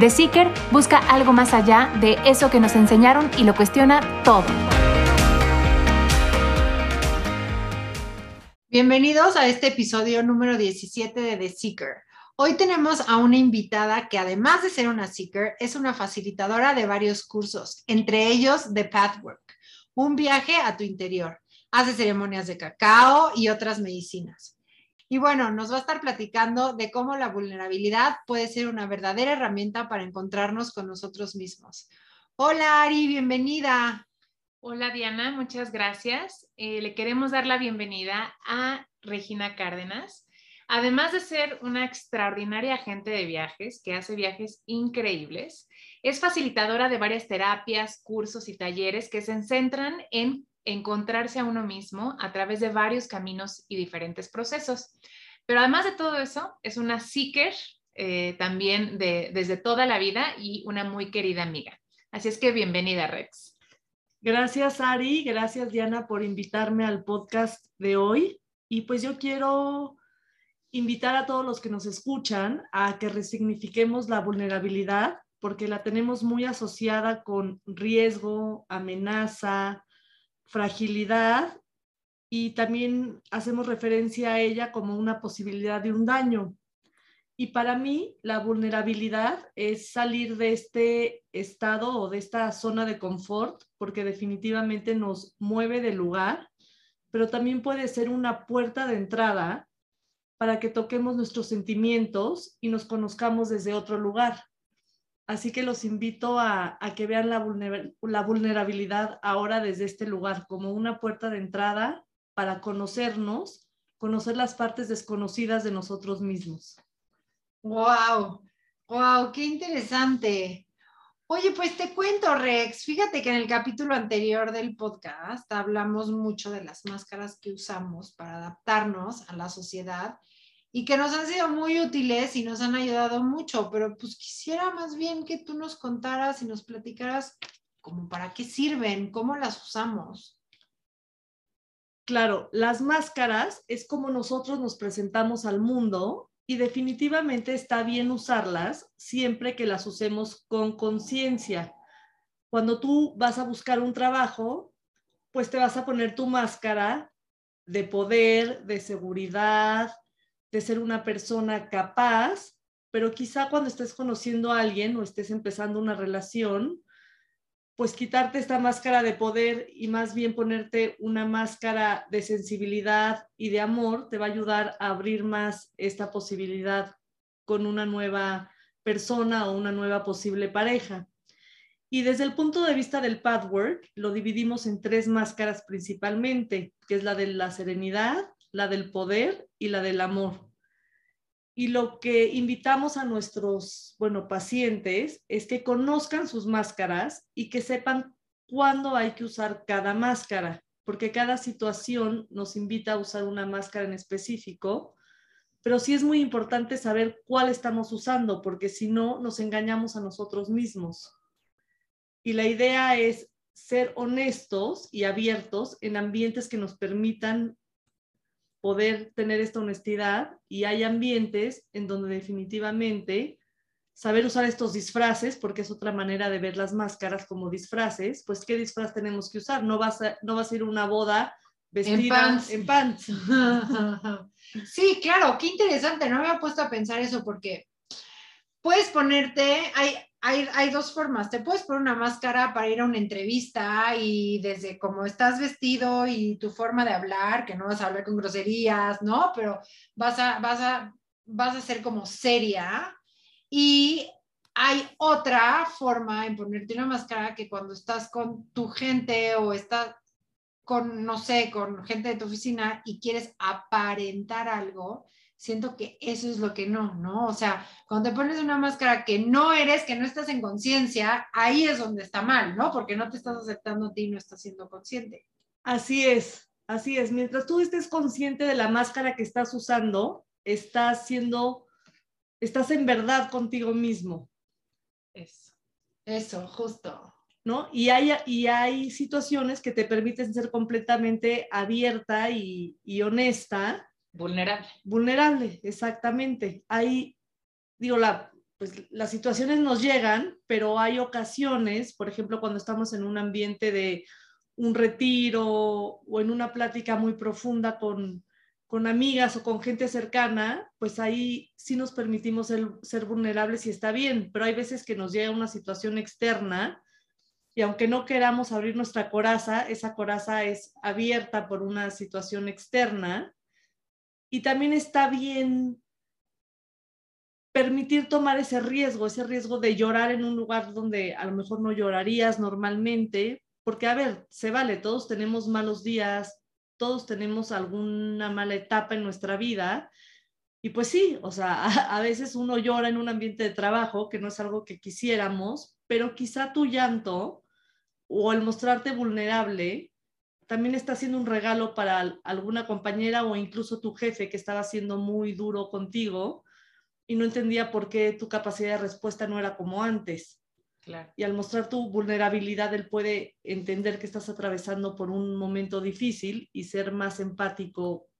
The Seeker busca algo más allá de eso que nos enseñaron y lo cuestiona todo. Bienvenidos a este episodio número 17 de The Seeker. Hoy tenemos a una invitada que además de ser una Seeker, es una facilitadora de varios cursos, entre ellos The Pathwork, un viaje a tu interior. Hace ceremonias de cacao y otras medicinas. Y bueno, nos va a estar platicando de cómo la vulnerabilidad puede ser una verdadera herramienta para encontrarnos con nosotros mismos. Hola Ari, bienvenida. Hola Diana, muchas gracias. Eh, le queremos dar la bienvenida a Regina Cárdenas. Además de ser una extraordinaria agente de viajes que hace viajes increíbles, es facilitadora de varias terapias, cursos y talleres que se centran en encontrarse a uno mismo a través de varios caminos y diferentes procesos. Pero además de todo eso, es una seeker eh, también de, desde toda la vida y una muy querida amiga. Así es que bienvenida, Rex. Gracias, Ari. Gracias, Diana, por invitarme al podcast de hoy. Y pues yo quiero invitar a todos los que nos escuchan a que resignifiquemos la vulnerabilidad, porque la tenemos muy asociada con riesgo, amenaza, fragilidad y también hacemos referencia a ella como una posibilidad de un daño. Y para mí la vulnerabilidad es salir de este estado o de esta zona de confort porque definitivamente nos mueve del lugar, pero también puede ser una puerta de entrada para que toquemos nuestros sentimientos y nos conozcamos desde otro lugar. Así que los invito a, que vean la, la vulnerabilidad ahora desde este lugar como una puerta de entrada para conocernos, conocer las partes desconocidas de nosotros mismos. ¡Wow! ¡Wow! ¡Qué interesante! Oye, pues te cuento, Rex. Fíjate que en el capítulo anterior del podcast hablamos mucho de las máscaras que usamos para adaptarnos a la sociedad y que nos han sido muy útiles y nos han ayudado mucho, pero pues quisiera más bien que tú nos contaras y nos platicaras como para qué sirven, cómo las usamos. Claro, las máscaras es como nosotros nos presentamos al mundo y definitivamente está bien usarlas siempre que las usemos con conciencia. Cuando tú vas a buscar un trabajo, pues te vas a poner tu máscara de poder, de seguridad, de ser una persona capaz, pero quizá cuando estés conociendo a alguien o estés empezando una relación, pues quitarte esta máscara de poder y más bien ponerte una máscara de sensibilidad y de amor te va a ayudar a abrir más esta posibilidad con una nueva persona o una nueva posible pareja. Y desde el punto de vista del pathwork, lo dividimos en tres máscaras principalmente, que es la de la serenidad, la del poder y la del amor. Y lo que invitamos a nuestros, bueno, pacientes es que conozcan sus máscaras y que sepan cuándo hay que usar cada máscara, porque cada situación nos invita a usar una máscara en específico, pero sí es muy importante saber cuál estamos usando, porque si no, nos engañamos a nosotros mismos. Y la idea es ser honestos y abiertos en ambientes que nos permitan poder tener esta honestidad y hay ambientes en donde definitivamente saber usar estos disfraces, porque es otra manera de ver las máscaras como disfraces, pues qué disfraz tenemos que usar. No vas a, no vas a ir a una boda vestida en pants. sí, claro, qué interesante. No me había puesto a pensar eso porque puedes ponerte, hay, hay, hay, dos formas. Te puedes poner una máscara para ir a una entrevista y desde cómo estás vestido y tu forma de hablar, que no vas a hablar con groserías, ¿no? Pero vas a, vas a, vas a ser como seria. Y hay otra forma en ponerte una máscara que cuando estás con tu gente o estás con, no sé, con gente de tu oficina y quieres aparentar algo, siento que eso es lo que no, ¿no? O sea, cuando te pones una máscara que no eres, que no estás en conciencia, ahí es donde está mal, ¿no? Porque no te estás aceptando a ti y no estás siendo consciente. Así es, así es. Mientras tú estés consciente de la máscara que estás usando, estás siendo, estás en verdad contigo mismo. Eso, eso, justo. ¿No? Y hay, y hay situaciones que te permiten ser completamente abierta y, y honesta Vulnerable. Vulnerable, exactamente. Hay, digo, la, pues las situaciones nos llegan, pero hay ocasiones, por ejemplo, cuando estamos en un ambiente de un retiro o en una plática muy profunda con, con amigas o con gente cercana, pues ahí sí nos permitimos ser, ser vulnerables y está bien, pero hay veces que nos llega una situación externa y aunque no queramos abrir nuestra coraza, esa coraza es abierta por una situación externa y también está bien permitir tomar ese riesgo, ese riesgo de llorar en un lugar donde a lo mejor no llorarías normalmente, porque a ver, se vale, todos tenemos malos días, todos tenemos alguna mala etapa en nuestra vida. Y pues sí, o sea, a, veces uno llora en un ambiente de trabajo, que no es algo que quisiéramos, pero quizá tu llanto o el mostrarte vulnerable también está haciendo un regalo para alguna compañera o incluso tu jefe que estaba siendo muy duro contigo y no entendía por qué tu capacidad de respuesta no era como antes. Claro. Y al mostrar tu vulnerabilidad, él puede entender que estás atravesando por un momento difícil y ser más empático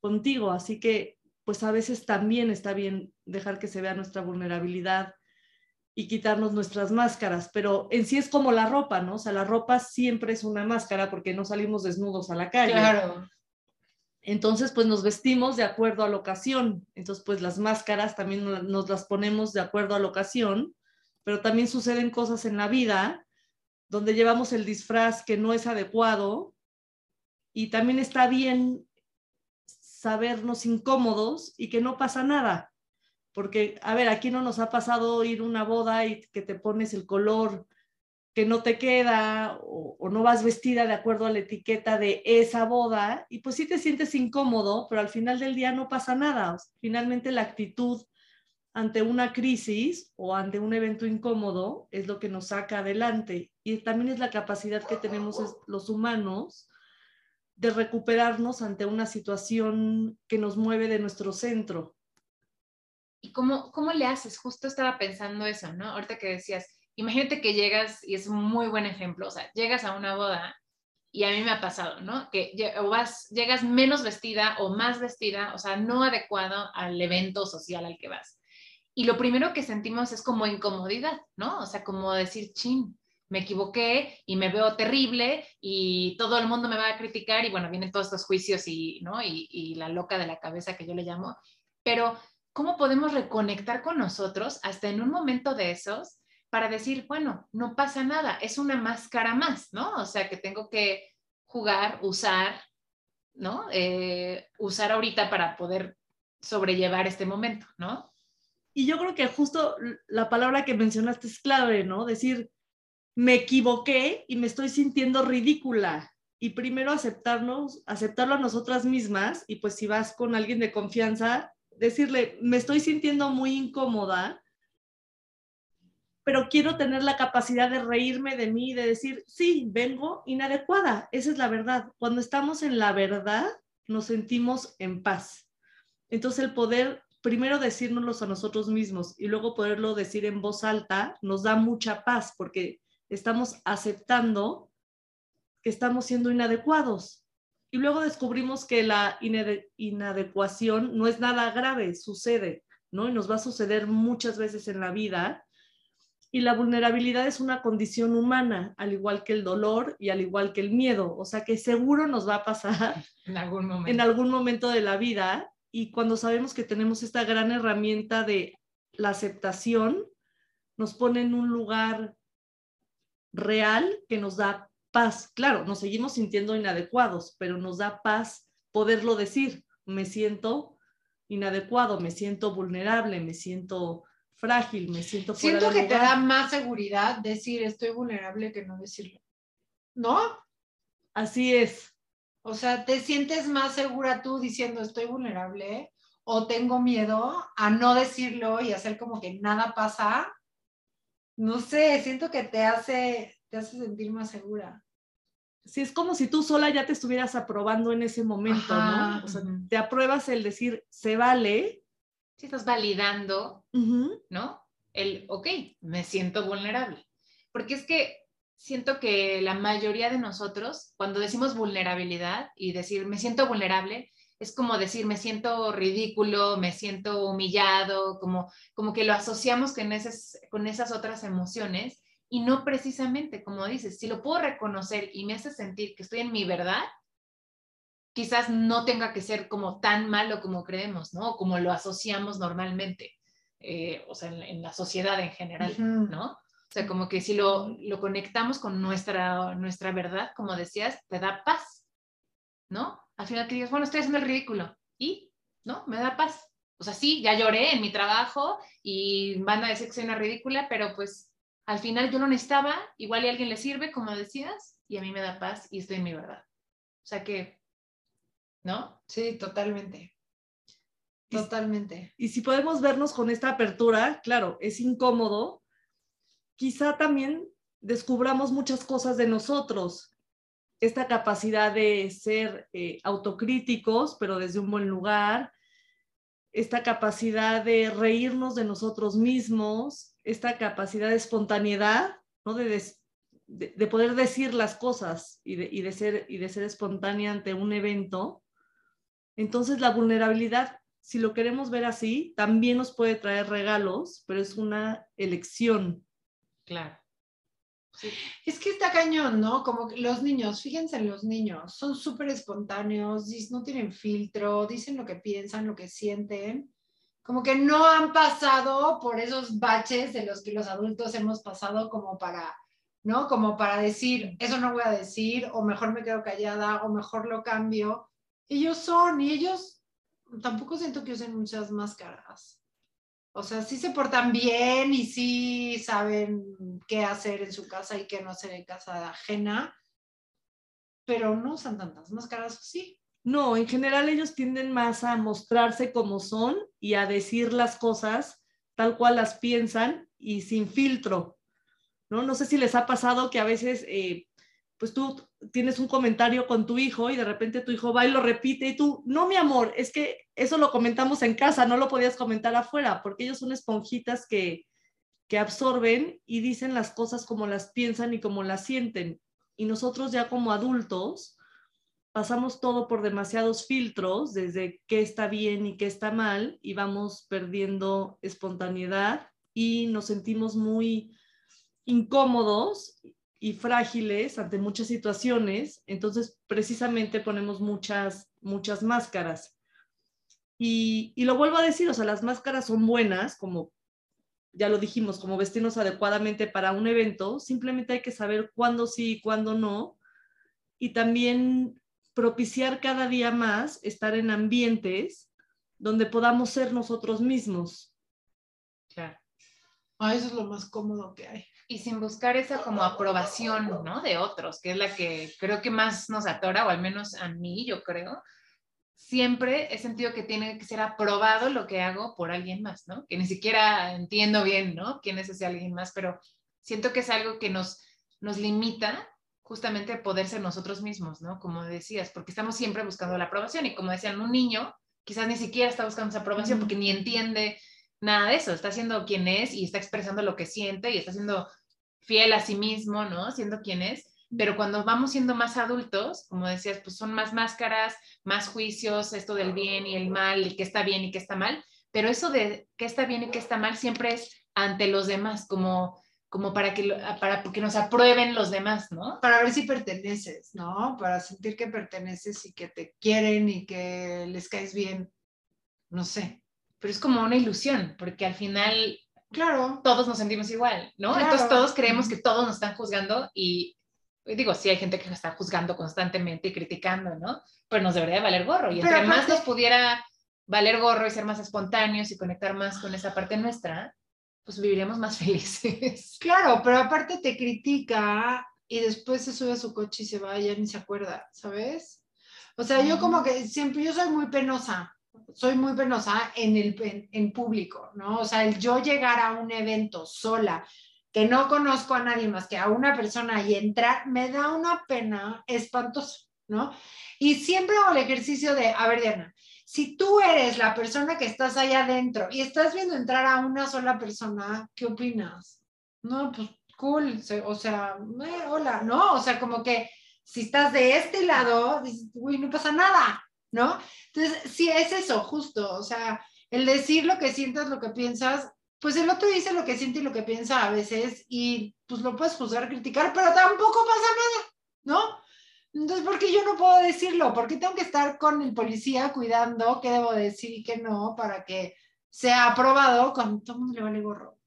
contigo. Así que, pues a veces también está bien dejar que se vea nuestra vulnerabilidad y quitarnos nuestras máscaras, pero en sí es como la ropa, ¿no? O sea, la ropa siempre es una máscara porque no salimos desnudos a la calle. Claro. Entonces, pues nos vestimos de acuerdo a la ocasión. Entonces, pues las máscaras también nos las ponemos de acuerdo a la ocasión, pero también suceden cosas en la vida donde llevamos el disfraz que no es adecuado y también está bien sabernos incómodos y que no pasa nada porque, a ver, aquí no nos ha pasado ir una boda y que te pones el color que no te queda o, no vas vestida de acuerdo a la etiqueta de esa boda y pues sí te sientes incómodo, pero al final del día no pasa nada. finalmente la actitud ante una crisis o ante un evento incómodo es lo que nos saca adelante y también es la capacidad que tenemos los humanos de recuperarnos ante una situación que nos mueve de nuestro centro. ¿Y cómo, cómo le haces? Justo estaba pensando eso, ¿no? Ahorita que decías, imagínate que llegas, y es un muy buen ejemplo, o sea, llegas a una boda y a mí me ha pasado, ¿no? Que o vas, llegas menos vestida o más vestida, o sea, no adecuado al evento social al que vas. Y lo primero que sentimos es como incomodidad, ¿no? O sea, como decir, chin, me equivoqué y me veo terrible y todo el mundo me va a criticar y bueno, vienen todos estos juicios y, ¿no? Y, y la loca de la cabeza que yo le llamo. Pero ¿cómo podemos reconectar con nosotros hasta en un momento de esos para decir, bueno, no pasa nada, es una máscara más, ¿no? O sea, que tengo que jugar, usar, ¿no? Eh, usar ahorita para poder sobrellevar este momento, ¿no? Y yo creo que justo la palabra que mencionaste es clave, ¿no? Decir, me equivoqué y me estoy sintiendo ridícula. Y primero aceptarnos, aceptarlo a nosotras mismas y pues si vas con alguien de confianza, decirle, me estoy sintiendo muy incómoda, pero quiero tener la capacidad de reírme de mí y de decir, sí, vengo inadecuada. Esa es la verdad. Cuando estamos en la verdad, nos sentimos en paz. Entonces el poder primero decírnoslo a nosotros mismos y luego poderlo decir en voz alta nos da mucha paz porque estamos aceptando que estamos siendo inadecuados y luego descubrimos que la inadecuación no es nada grave, sucede, ¿no? Y nos va a suceder muchas veces en la vida. Y la vulnerabilidad es una condición humana, al igual que el dolor y al igual que el miedo. O sea que seguro nos va a pasar en algún momento, en algún momento de la vida. Y cuando sabemos que tenemos esta gran herramienta de la aceptación, nos pone en un lugar real que nos da paz. Claro, nos seguimos sintiendo inadecuados, pero nos da paz poderlo decir. Me siento inadecuado, me siento vulnerable, me siento frágil, me siento fuera Siento que te da más seguridad decir estoy vulnerable que no decirlo. ¿No? Así es. O sea, ¿te sientes más segura tú diciendo estoy vulnerable o tengo miedo a no decirlo y hacer como que nada pasa? No sé, siento que te hace, te hace sentir más segura. Sí, es como si tú sola ya te estuvieras aprobando en ese momento, Ajá, ¿no? O sea, te apruebas el decir, se vale. Si estás validando Ujú. ¿no? El, ok, me siento vulnerable. Porque es que siento que la mayoría de nosotros, cuando decimos vulnerabilidad y decir me siento vulnerable, es como decir me siento ridículo, me siento humillado, como, como que lo asociamos con esas, con esas otras emociones y no precisamente, como dices, si lo puedo reconocer y me hace sentir que estoy en mi verdad, quizás no tenga que ser como tan malo como creemos, ¿no? Como lo asociamos normalmente, eh, o sea, en, en la sociedad en general. ¿no? O sea, como que si lo, lo conectamos con nuestra, nuestra verdad, como decías, te da paz, ¿no? Al final que digas, bueno, estoy haciendo el ridículo y, ¿no? Me da paz. O sea, sí, ya lloré en mi trabajo y van a decir que soy una ridícula, pero pues al final yo lo necesitaba, igual y a alguien le sirve, como decías, y a mí me da paz y estoy en mi verdad. O sea que, ¿no? Sí, totalmente. Y- Totalmente. Y si podemos vernos con esta apertura, claro, es incómodo, quizá también descubramos muchas cosas de nosotros. Esta capacidad de ser eh, autocríticos, pero desde un buen lugar, esta capacidad de reírnos de nosotros mismos, esta capacidad de espontaneidad, ¿no? de, des- de, de poder decir las cosas y de, y de ser, y de ser espontánea ante un evento. Entonces la vulnerabilidad si lo queremos ver así, también nos puede traer regalos, pero es una elección. Claro. Es que está cañón, ¿no? Como que los niños, fíjense en los niños, son súper espontáneos, no tienen filtro, dicen lo que piensan, lo que sienten, como que no han pasado por esos baches de los que los adultos hemos pasado como para, ¿no? Como para decir, eso no voy a decir, o mejor me quedo callada, o mejor lo cambio. Ellos son, y ellos tampoco siento que usen muchas máscaras. O sea, sí se portan bien y sí saben qué hacer en su casa y qué no hacer en casa ajena, pero no usan tantas máscaras, sí. No, en general ellos tienden más a mostrarse como son y a decir las cosas tal cual las piensan y sin filtro. No, no sé si les ha pasado que a veces, eh, pues tú tienes un comentario con tu hijo y de repente tu hijo va y lo repite y tú, no, mi amor, es que eso lo comentamos en casa, no lo podías comentar afuera, porque ellos son esponjitas que, que absorben y dicen las cosas como las piensan y como las sienten. Y nosotros ya como adultos pasamos todo por demasiados filtros, desde qué está bien y qué está mal, y vamos perdiendo espontaneidad y nos sentimos muy incómodos y frágiles ante muchas situaciones, entonces precisamente ponemos muchas, muchas máscaras. Y, y lo vuelvo a decir, o sea, las máscaras son buenas, como ya lo dijimos, como vestirnos adecuadamente para un evento, simplemente hay que saber cuándo sí y cuándo no, y también propiciar cada día más estar en ambientes donde podamos ser nosotros mismos. Claro. Ah, eso es lo más cómodo que hay. y sin buscar esa como aprobación, ¿no? De otros, que es la que creo que más nos atora, o al menos a mí, yo creo. Siempre he sentido que tiene que ser aprobado lo que hago por alguien más, ¿no? Que ni siquiera entiendo bien, ¿no? Quién es ese alguien más, pero siento que es algo que nos, nos limita justamente poder ser nosotros mismos, ¿no? Como decías, porque estamos siempre buscando la aprobación y como decían, un niño quizás ni siquiera está buscando esa aprobación porque ni entiende nada de eso, está siendo quien es y está expresando lo que siente y está siendo fiel a sí mismo, ¿no? Siendo quien es. Pero cuando vamos siendo más adultos, como decías, pues son más máscaras, más juicios, esto del bien y el mal, y qué está bien y qué está mal. Pero eso de qué está bien y qué está mal siempre es ante los demás, como, como para, que, lo- para que nos aprueben los demás, ¿no? Para ver si perteneces, ¿no? Para sentir que perteneces y que te quieren y que les caes bien. No sé. Pero es como una ilusión, porque al final Claro. todos nos sentimos igual, ¿no? Claro. Entonces todos creemos que todos nos están juzgando y digo, sí hay gente que nos está juzgando constantemente y criticando, ¿no? Pero nos debería de valer gorro y Pero entre más nos pudiera valer gorro y ser más espontáneos y conectar más con esa parte nuestra, pues viviríamos más felices. Claro, pero aparte te critica y después se sube a su coche y se va y ya ni se acuerda, ¿sabes? O sea, yo como que siempre, yo soy muy penosa, soy muy penosa en el en, en público, ¿no? O sea, el yo llegar a un evento sola, que no conozco a nadie más que a una persona y entrar, me da una pena espantosa, ¿no? Y siempre hago el ejercicio de, a ver, Diana, si tú eres la persona que estás ahí adentro y estás viendo entrar a una sola persona, ¿qué opinas? No, pues cool, o sea, eh, hola, ¿no? O sea, como que si estás de este lado, dices, uy, no pasa nada, ¿no? Entonces, sí, es eso, justo, o sea, el decir lo que sientas, lo que piensas, pues el otro dice lo que siente y lo que piensa a veces y pues lo puedes juzgar, criticar, pero tampoco pasa nada, ¿no? Entonces, ¿por qué yo no puedo decirlo? ¿Por qué tengo que estar con el policía cuidando qué debo decir y qué no para que sea aprobado cuando todo el mundo le vale gorro?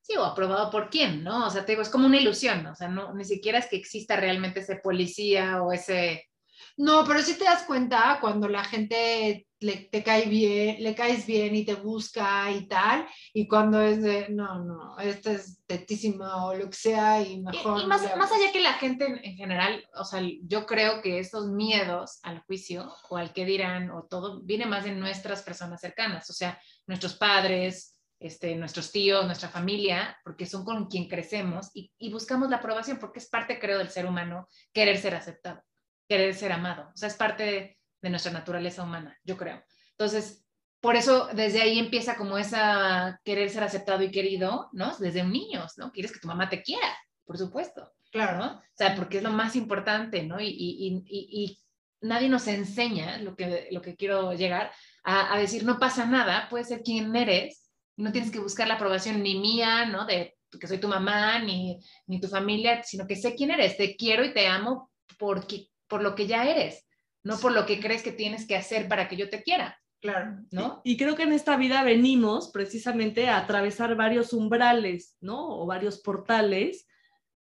Sí, o aprobado por quién, ¿no? O sea, te digo, es como una ilusión, o sea, no, ni siquiera es que exista realmente ese policía o ese... No, pero sí te das cuenta cuando la gente le, te cae bien, le caes bien y te busca y tal, y cuando es de, no, no, esta es tetísima o lo que sea y mejor. y más, allá que la gente en, en general, o sea, yo creo que estos miedos al juicio o al que dirán o todo, viene más de nuestras personas cercanas, o sea, nuestros padres, este, nuestros tíos, nuestra familia, porque son con quien crecemos y, y buscamos la aprobación, porque es parte, creo, del ser humano querer ser aceptado, querer ser amado, o sea, es parte de, de nuestra naturaleza humana, yo creo. Entonces, por eso desde ahí empieza como esa querer ser aceptado y querido, ¿no? Desde niños, ¿no? Quieres que tu mamá te quiera, por supuesto, Claro. ¿no? O sea, porque es lo más importante, ¿no? Y, y, y, y- nadie nos enseña lo que, lo que quiero llegar a, a decir, no pasa nada, puedes ser quien eres, no tienes que buscar la aprobación ni mía, ¿no? De que soy tu mamá, ni, ni tu familia, sino que sé quién eres, te quiero y te amo porque, por lo que ya eres, no por lo que crees que tienes que hacer para que yo te quiera, Claro. ¿no? Y creo que en esta vida venimos precisamente a atravesar varios umbrales, ¿no? O varios portales.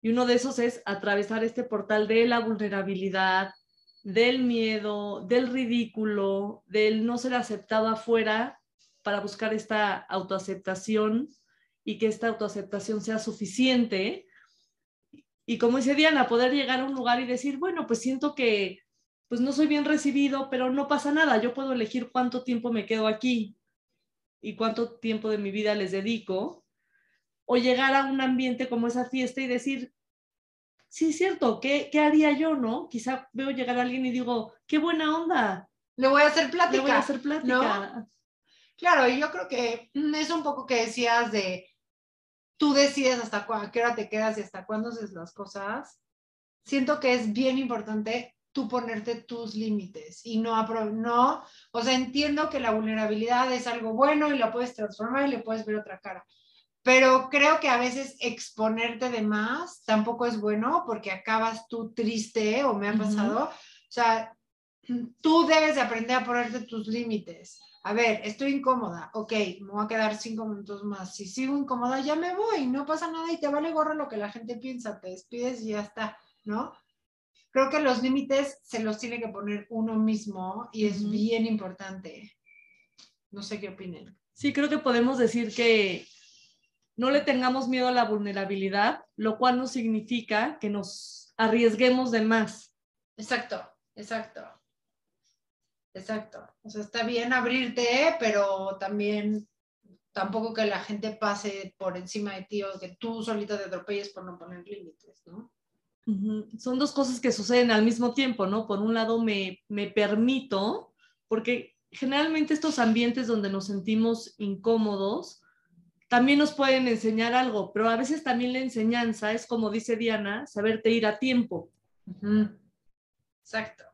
Y uno de esos es atravesar este portal de la vulnerabilidad, del miedo, del ridículo, del no ser aceptado afuera para buscar esta autoaceptación y que esta autoaceptación sea suficiente. Y como dice Diana, poder llegar a un lugar y decir, bueno, pues siento que pues no soy bien recibido, pero no pasa nada, yo puedo elegir cuánto tiempo me quedo aquí y cuánto tiempo de mi vida les dedico, o llegar a un ambiente como esa fiesta y decir, sí, es cierto, ¿qué, qué haría yo, no? Quizá veo llegar a alguien y digo, qué buena onda, Le voy a hacer plática. le voy a hacer plática. Claro, y yo creo que mm, es un poco que decías de tú decides hasta a qué hora te quedas y hasta cuándo haces las cosas. Siento que es bien importante tú ponerte tus límites y no, no, o sea, entiendo que la vulnerabilidad es algo bueno y la puedes transformar y le puedes ver otra cara, pero creo que a veces exponerte de más tampoco es bueno porque acabas tú triste o me ha pasado, o sea, tú debes de aprender a ponerte tus límites. A ver, estoy incómoda, ok, me voy a quedar cinco minutos más. Si sigo incómoda, ya me voy, no pasa nada y te vale gorro lo que la gente piensa, te despides y ya está, ¿no? Creo que los límites se los tiene que poner uno mismo y es bien importante. No sé qué opinen. Sí, creo que podemos decir que no le tengamos miedo a la vulnerabilidad, lo cual no significa que nos arriesguemos de más. Exacto, exacto. Exacto. O sea, está bien abrirte, pero también tampoco que la gente pase por encima de ti o que tú solita te atropelles por no poner límites, ¿no? Son dos cosas que suceden al mismo tiempo, ¿no? Por un lado me, me permito, porque generalmente estos ambientes donde nos sentimos incómodos también nos pueden enseñar algo, pero a veces también la enseñanza es, como dice Diana, saberte ir a tiempo. Exacto.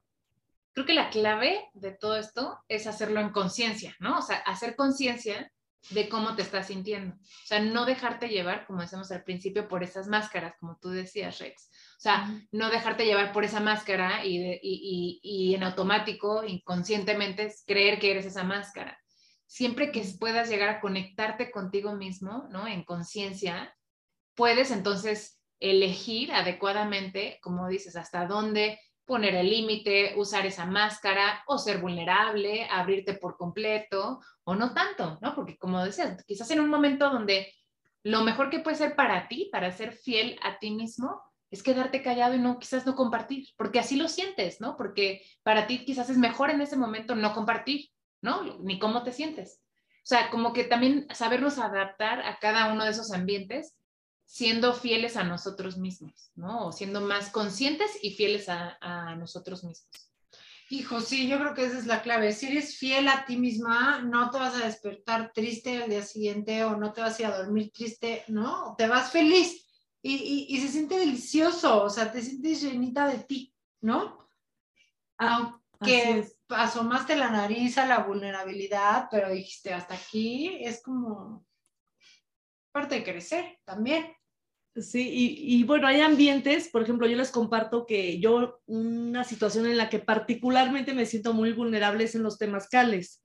Creo que la clave de todo esto es hacerlo en conciencia, ¿no? O sea, hacer conciencia de cómo te estás sintiendo. O sea, no dejarte llevar, como decíamos al principio, por esas máscaras, como tú decías, Rex. O sea, no dejarte llevar por esa máscara y, de- y- y- y en automático, inconscientemente, creer que eres esa máscara, siempre que puedas llegar a conectarte contigo mismo, ¿no? En conciencia, puedes entonces elegir adecuadamente, como dices, hasta dónde poner el límite, usar esa máscara o ser vulnerable, abrirte por completo o no tanto, ¿no? Porque como decías, quizás en un momento donde lo mejor que puede ser para ti, para ser fiel a ti mismo, es quedarte callado y no quizás no compartir, porque así lo sientes, ¿no? Porque para ti quizás es mejor en ese momento no compartir, ¿no? Ni cómo te sientes. O sea, como que también sabernos adaptar a cada uno de esos ambientes siendo fieles a nosotros mismos, ¿no? O siendo más conscientes y fieles a, a nosotros mismos. Hijo, sí, yo creo que esa es la clave. Si eres fiel a ti misma, no te vas a despertar triste al día siguiente o no te vas a ir a dormir triste, ¿no? Te vas feliz y, y, y se siente delicioso, o sea, te sientes llenita de ti, ¿no? Aunque asomaste la nariz a la vulnerabilidad, pero dijiste hasta aquí, es como parte de crecer también. Sí, y, y, bueno, hay ambientes, por ejemplo, yo les comparto que yo una situación en la que particularmente me siento muy vulnerable es en los temazcales.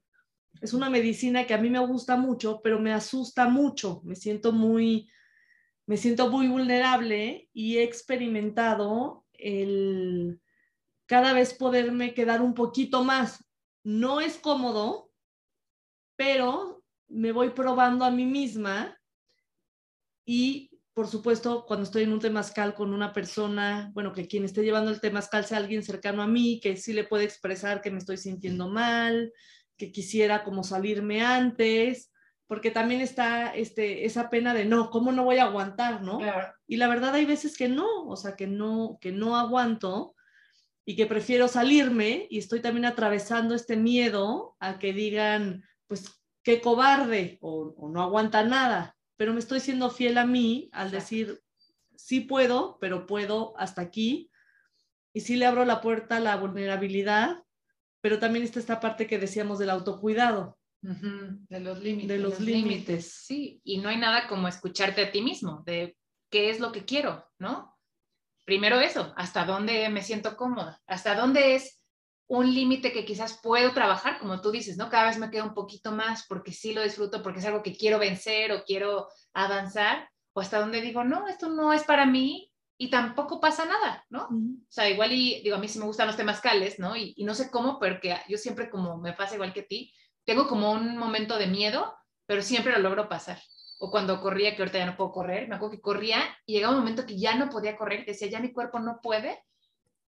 Es una medicina que a mí me gusta mucho, pero me asusta mucho, me siento muy, me siento muy vulnerable y he experimentado el cada vez poderme quedar un poquito más. No es cómodo, pero me voy probando a mí misma y por supuesto, cuando estoy en un temazcal con una persona, bueno, que quien esté llevando el temazcal sea alguien cercano a mí, que sí le puede expresar que me estoy sintiendo mal, que quisiera como salirme antes, porque también está este, esa pena de no, ¿cómo no voy a aguantar, no? Claro. Y la verdad hay veces que no, o sea, que no, que no aguanto y que prefiero salirme y estoy también atravesando este miedo a que digan, pues, qué cobarde o, o no aguanta nada, pero me estoy siendo fiel a mí al Exacto. decir, sí puedo, pero puedo hasta aquí. Y sí le abro la puerta a la vulnerabilidad, pero también está esta parte que decíamos del autocuidado, Ujú, De los límites. de los límites. Sí, y no hay nada como escucharte a ti mismo, de qué es lo que quiero, ¿no? Primero eso, hasta dónde me siento cómoda, hasta dónde es un límite que quizás puedo trabajar, como tú dices, ¿no? Cada vez me queda un poquito más porque sí lo disfruto, porque es algo que quiero vencer o quiero avanzar, o hasta dónde digo, no, esto no es para mí y tampoco pasa nada, ¿no? Ujú. O sea, igual y digo, a mí sí me gustan los temazcales, ¿no? Y, y no sé cómo, porque yo siempre como me pasa igual que a ti, tengo como un momento de miedo, pero siempre lo logro pasar. O cuando corría, que ahorita ya no puedo correr, me acuerdo que corría y llegaba un momento que ya no podía correr, decía, ya mi cuerpo no puede.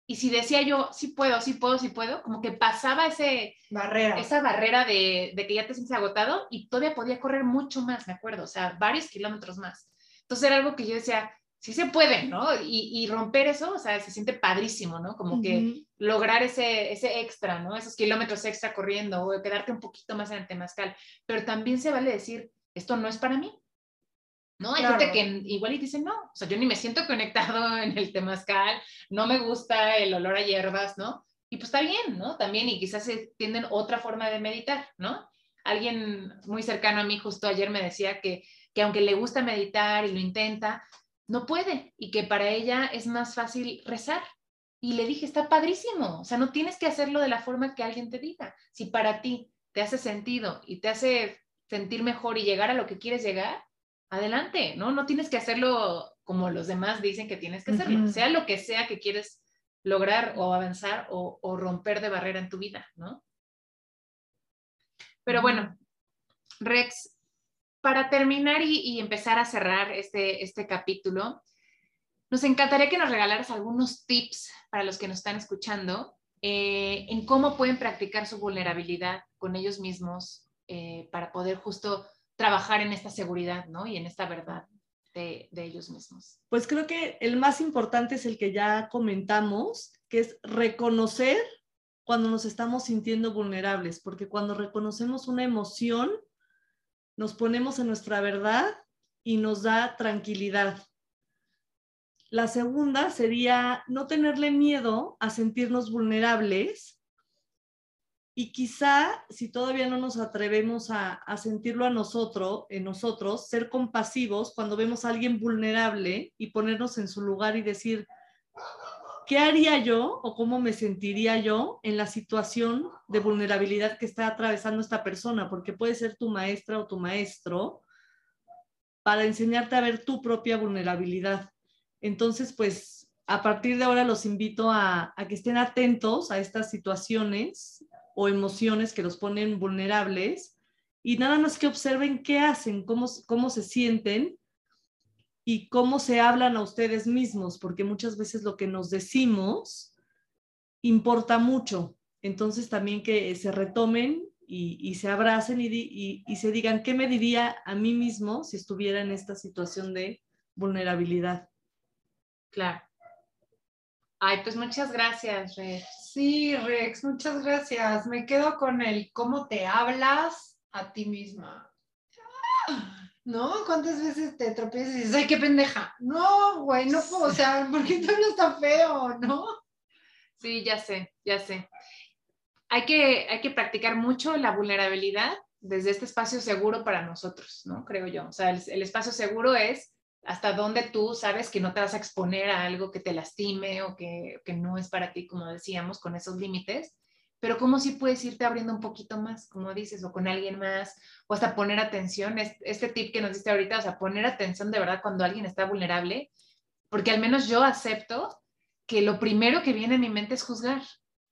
Y si decía yo, sí puedo, sí puedo, sí puedo, como que pasaba ese, Barrera. esa barrera de, de que ya te sientes agotado y todavía podía correr mucho más, me acuerdo, o sea, varios kilómetros más. Entonces era algo que yo decía, sí se puede, ¿no? Y, y romper eso, o sea, se siente padrísimo, ¿no? Como que lograr ese, ese extra, ¿no? Esos kilómetros extra corriendo o quedarte un poquito más en el temazcal. Pero también se vale decir, esto no es para mí. ¿No? Hay Claro. gente que igual y dice, no, o sea, yo ni me siento conectado en el temazcal, no me gusta el olor a hierbas, ¿no? Y pues está bien, ¿no? También, y quizás se tienden otra forma de meditar, ¿no? Alguien muy cercano a mí justo ayer me decía que, que aunque le gusta meditar y lo intenta, no puede y que para ella es más fácil rezar. Y le dije, está padrísimo, o sea, no tienes que hacerlo de la forma que alguien te diga. Si para ti te hace sentido y te hace sentir mejor y llegar a lo que quieres llegar, adelante, ¿no? No tienes que hacerlo como los demás dicen que tienes que hacerlo, sea lo que sea que quieres lograr o avanzar o, o romper de barrera en tu vida, ¿no? Pero bueno, Rex, para terminar y, y empezar a cerrar este, este capítulo, nos encantaría que nos regalaras algunos tips para los que nos están escuchando eh, en cómo pueden practicar su vulnerabilidad con ellos mismos eh, para poder justo trabajar en esta seguridad, ¿no? Y en esta verdad de, de ellos mismos. Pues creo que el más importante es el que ya comentamos, que es reconocer cuando nos estamos sintiendo vulnerables, porque cuando reconocemos una emoción, nos ponemos en nuestra verdad y nos da tranquilidad. La segunda sería no tenerle miedo a sentirnos vulnerables y quizá si todavía no nos atrevemos a, sentirlo a nosotros, en nosotros, ser compasivos cuando vemos a alguien vulnerable y ponernos en su lugar y decir, ¿qué haría yo o cómo me sentiría yo en la situación de vulnerabilidad que está atravesando esta persona? Porque puede ser tu maestra o tu maestro para enseñarte a ver tu propia vulnerabilidad. Entonces, pues a partir de ahora los invito a, que estén atentos a estas situaciones o emociones que los ponen vulnerables y nada más que observen qué hacen, cómo, cómo se sienten y cómo se hablan a ustedes mismos, porque muchas veces lo que nos decimos importa mucho. Entonces también que se retomen y, se abracen y, y, se digan, ¿qué me diría a mí mismo si estuviera en esta situación de vulnerabilidad? Claro. Ay, pues muchas gracias, Rex. Sí, Rex, muchas gracias. Me quedo con el cómo te hablas a ti misma. ¿no? ¿Cuántas veces te tropiezas y dices, ay, qué pendeja? No, güey, no puedo, o sea, ¿por qué tú no está feo, no? Sí, ya sé, ya sé. Hay que, hay que practicar mucho la vulnerabilidad desde este espacio seguro para nosotros, ¿no? Creo yo. O sea, el, espacio seguro es hasta donde tú sabes que no te vas a exponer a algo que te lastime o que, que no es para ti, como decíamos, con esos límites pero cómo si puedes irte abriendo un poquito más, como dices, o con alguien más, o hasta poner atención, este tip que nos diste ahorita, o sea, poner atención de verdad cuando alguien está vulnerable, porque al menos yo acepto que lo primero que viene a mi mente es juzgar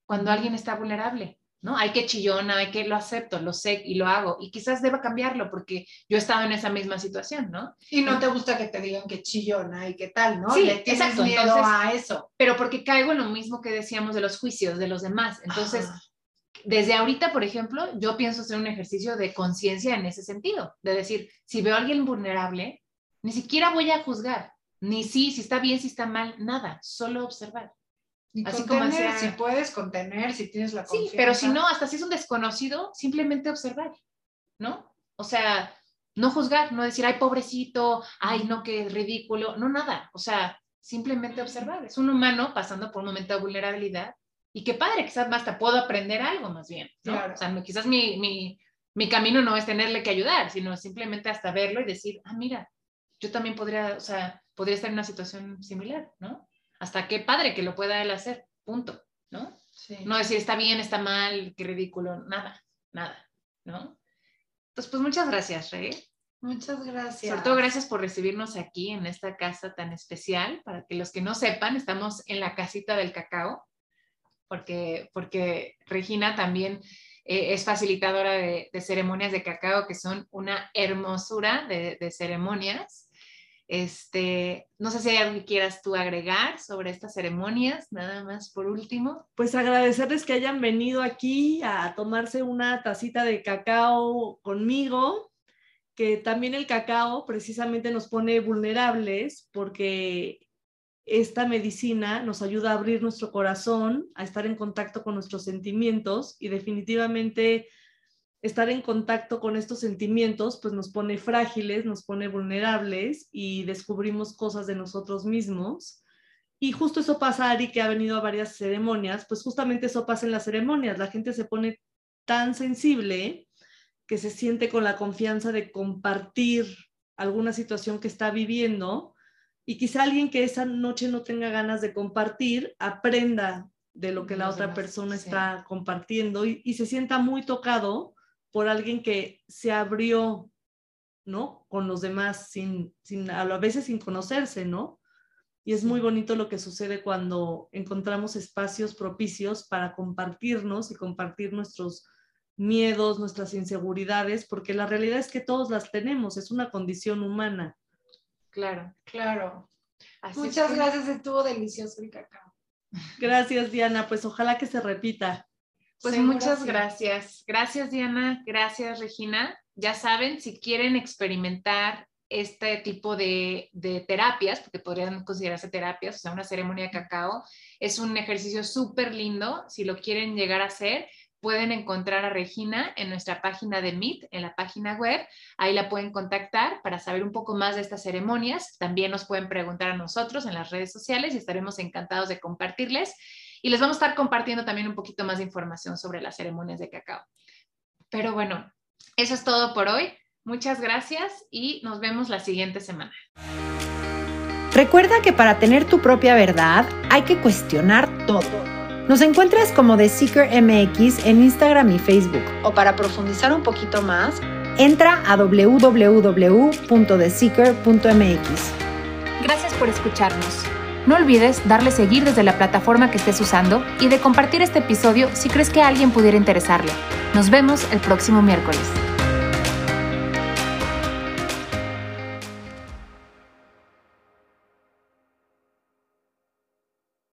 cuando alguien está vulnerable, ¿no? Hay que chillona, hay que, lo acepto, lo sé y lo hago, y quizás deba cambiarlo porque yo he estado en esa misma situación, ¿no? Y no te gusta que te digan que chillona y qué tal, ¿no? Sí, exacto. miedo a eso. Pero porque caigo en lo mismo que decíamos de los juicios de los demás. Entonces, desde ahorita, por ejemplo, yo pienso hacer un ejercicio de conciencia en ese sentido, de decir, si veo a alguien vulnerable, ni siquiera voy a juzgar, ni si, si está bien, si está mal, nada, solo observar. Así como si puedes contener, si tienes la confianza. Sí, pero si no, hasta si es un desconocido, simplemente observar, ¿no? O sea, no juzgar, no decir, ay, pobrecito, ay, no, qué ridículo, no, nada. O sea, simplemente observar. Es un humano pasando por un momento de vulnerabilidad y qué padre, quizás hasta puedo aprender algo más bien, ¿no? O sea, quizás mi, mi, mi camino no es tenerle que ayudar, sino simplemente hasta verlo y decir, ah, mira, yo también podría, o sea, podría estar en una situación similar, ¿no? Hasta qué padre que lo pueda él hacer, punto, ¿no? No decir está bien, está mal, qué ridículo, nada, nada, ¿no? Entonces, pues muchas gracias, Rey. Muchas gracias. Sobre todo gracias por recibirnos aquí en esta casa tan especial. Para que los que no sepan, estamos en la casita del cacao, porque, porque Regina también eh, es facilitadora de, ceremonias de cacao, que son una hermosura de, de ceremonias. Este, no sé si hay quieras tú agregar sobre estas ceremonias, nada más por último. Pues agradecerles que hayan venido aquí a tomarse una tacita de cacao conmigo, que también el cacao precisamente nos pone vulnerables porque esta medicina nos ayuda a abrir nuestro corazón, a estar en contacto con nuestros sentimientos y definitivamente estar en contacto con estos sentimientos, pues nos pone frágiles, nos pone vulnerables y descubrimos cosas de nosotros mismos. Y justo eso pasa, Ari, que ha venido a varias ceremonias, pues justamente eso pasa en las ceremonias. La gente se pone tan sensible que se siente con la confianza de compartir alguna situación que está viviendo y quizá alguien que esa noche no tenga ganas de compartir aprenda de lo que la otra persona está compartiendo y, y, se sienta muy tocado por alguien que se abrió, ¿no? Con los demás, sin, sin, a veces sin conocerse, ¿no? Y es muy bonito lo que sucede cuando encontramos espacios propicios para compartirnos y compartir nuestros miedos, nuestras inseguridades, porque la realidad es que todos las tenemos, es una condición humana. Claro, claro. Muchas gracias, estuvo delicioso el cacao. Gracias, Diana, pues ojalá que se repita. Pues muchas gracias. Gracias, Diana. Gracias, Regina. Ya saben, si quieren experimentar este tipo de, terapias, porque podrían considerarse terapias, o sea, una ceremonia de cacao, es un ejercicio súper lindo. Si lo quieren llegar a hacer, pueden encontrar a Regina en nuestra página de Meet, en la página web. Ahí la pueden contactar para saber un poco más de estas ceremonias. También nos pueden preguntar a nosotros en las redes sociales y estaremos encantados de compartirles. Y les vamos a estar compartiendo también un poquito más de información sobre las ceremonias de cacao. Pero bueno, eso es todo por hoy. Muchas gracias y nos vemos la siguiente semana. Recuerda que para tener tu propia verdad hay que cuestionar todo. Nos encuentras como The Seeker MX en Instagram y Facebook. O para profundizar un poquito más, entra a www.theseeker.mx. Gracias por escucharnos. No olvides darle seguir desde la plataforma que estés usando y de compartir este episodio si crees que alguien pudiera interesarle. Nos vemos el próximo miércoles.